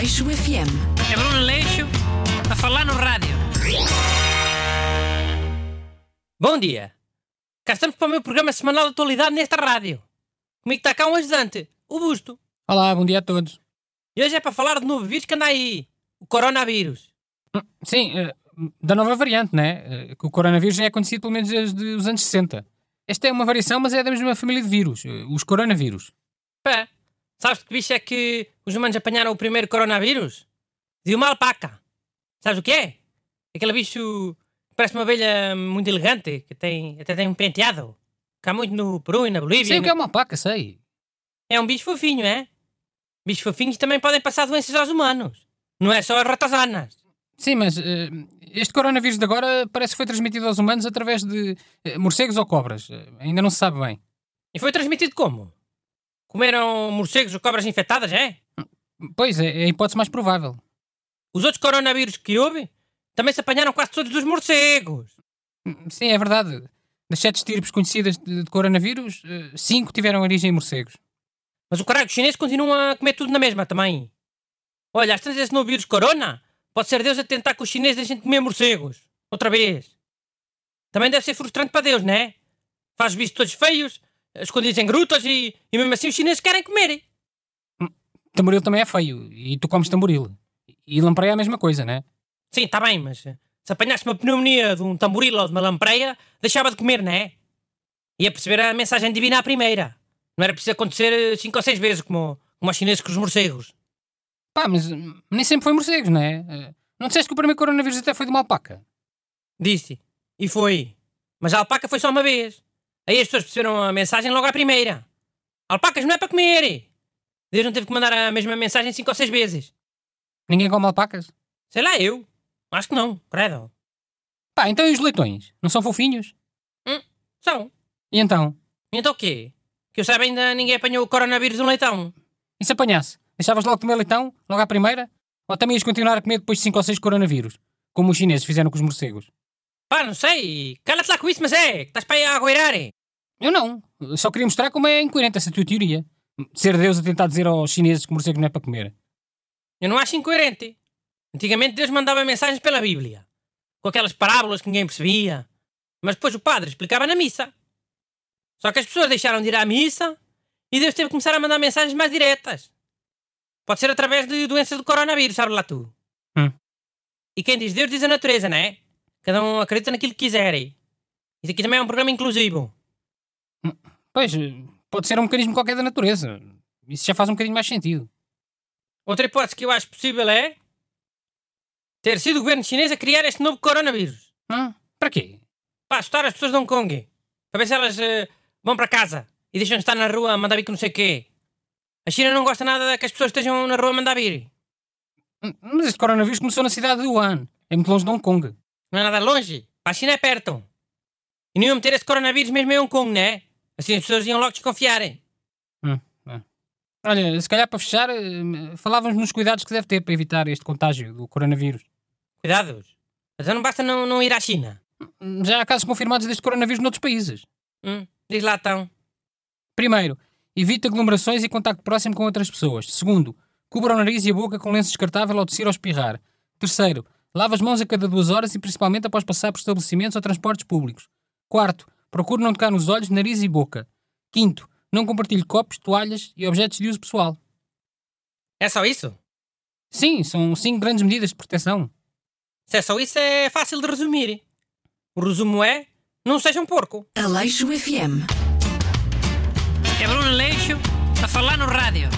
Aleixo FM. É Bruno Leixo a falar no rádio. Bom dia. Cá estamos para o meu programa semanal de atualidade nesta rádio. Comigo está cá um ajudante, o Busto. Olá, bom dia a todos. E hoje é para falar do novo vírus que anda aí, o coronavírus. Sim, eh, da nova variante, né? Eh, Que o coronavírus já é conhecido pelo menos desde os anos 60. Esta é uma variação, mas é da mesma família de vírus, eh, os coronavírus. Pé, sabes de que bicho é que os humanos apanharam o primeiro coronavírus? De uma alpaca. Sabes o que é? Aquele bicho que parece uma abelha muito elegante, que tem, até tem um penteado. Há muito no Peru e na Bolívia. Sei o no- que é uma alpaca, sei. É um bicho fofinho, é? Bichos fofinhos também podem passar doenças aos humanos. Não é só as ratazanas. Sim, mas eh, este coronavírus de agora parece que foi transmitido aos humanos através de eh, morcegos ou cobras. Eh, ainda não se sabe bem. E foi transmitido como? Comeram morcegos ou cobras infectadas, é? Pois, é, é a hipótese mais provável. Os outros coronavírus que houve também se apanharam quase todos dos morcegos. Sim, é verdade. Das sete estirpes conhecidas de, de coronavírus, eh, cinco tiveram origem em morcegos. Mas o caralho chinês continua a comer tudo na mesma também. Olha, às tantas esse novo vírus corona pode ser Deus a tentar que os chineses deixem de comer morcegos. Outra vez. Também deve ser frustrante para Deus, não é? Faz os bichos todos feios, escondidos em grutas e, e mesmo assim os chineses querem comer. Tamboril também é feio, e tu comes tamboril. E lampreia é a mesma coisa, né? Sim, está bem, mas eh, se apanhasse uma pneumonia de um tamboril ou de uma lampreia, deixava de comer, não é? Ia perceber a mensagem divina à primeira. Não era preciso acontecer eh, cinco ou seis vezes como, como aos chineses com os morcegos. Pá, mas hum, nem sempre foi morcegos, não é? Eh, Não disseste que o primeiro coronavírus até foi de uma alpaca? Disse. E foi. Mas a alpaca foi só uma vez. Aí as pessoas perceberam a mensagem logo à primeira. Alpacas não é para comer. Deus não teve que mandar a mesma mensagem cinco ou seis vezes. Ninguém come alpacas? Sei lá, eu. Acho que não, credo. Pá, então e os leitões? Não são fofinhos? São. E então? E então o quê? Que eu saiba ainda ninguém apanhou o coronavírus no leitão. E se apanhasse? Deixavas logo de comer leitão? Logo à primeira? Ou também ias continuar a comer depois de 5 ou 6 coronavírus? Como os chineses fizeram com os morcegos? Pá, não sei. Cala-te lá com isso, mas é. Que estás para aí a agueirar. Eu não. Eu Só queria mostrar como é incoerente essa tua teoria. Ser Deus a tentar dizer aos chineses que morcego não é para comer. Eu não acho incoerente. Antigamente Deus mandava mensagens pela Bíblia. Com aquelas parábolas que ninguém percebia. Mas depois o padre explicava na missa. Só que as pessoas deixaram de ir à missa e Deus teve que começar a mandar mensagens mais diretas. Pode ser através de doenças do coronavírus, sabe lá tu. Hum. E quem diz Deus diz a natureza, não é? Cada um acredita naquilo que quiserem. Isso aqui também é um programa inclusivo. Pois, eh, pode ser um mecanismo qualquer da natureza. Isso já faz um bocadinho mais sentido. Outra hipótese que eu acho possível é ter sido o governo chinês a criar este novo coronavírus. Hum? Para quê? para assustar as pessoas de Hong Kong. Para ver se elas eh, vão para casa e deixam de estar na rua a mandar vir que não sei o quê. A China não gosta nada que as pessoas estejam na rua a mandar vir. Hum, Mas este coronavírus começou na cidade de Wuhan. É muito longe de Hong Kong. Não é nada longe. Para a China é perto. E não iam meter esse coronavírus mesmo em Hong Kong, não é? Assim as pessoas iam logo desconfiarem. Olha, se calhar para fechar, eh, falávamos nos cuidados que deve ter para evitar este contágio do coronavírus. Cuidados. Mas não basta não, não ir à China. Hum, Já há casos confirmados deste coronavírus noutros países. Hum, diz lá então. Primeiro, evite aglomerações e contacto próximo com outras pessoas. Segundo, cubra o nariz e a boca com lenço descartável ao tossir ou espirrar. Terceiro, lave as mãos a cada duas horas e principalmente após passar por estabelecimentos ou transportes públicos. Quarto, procure não tocar nos olhos, nariz e boca. Quinto, não compartilhe copos, toalhas e objetos de uso pessoal. É só isso? Sim, são cinco grandes medidas de proteção. Se é só isso, é fácil de resumir. O resumo é: não seja um porco. Aleixo FM. É Bruno Leixo a falar no rádio.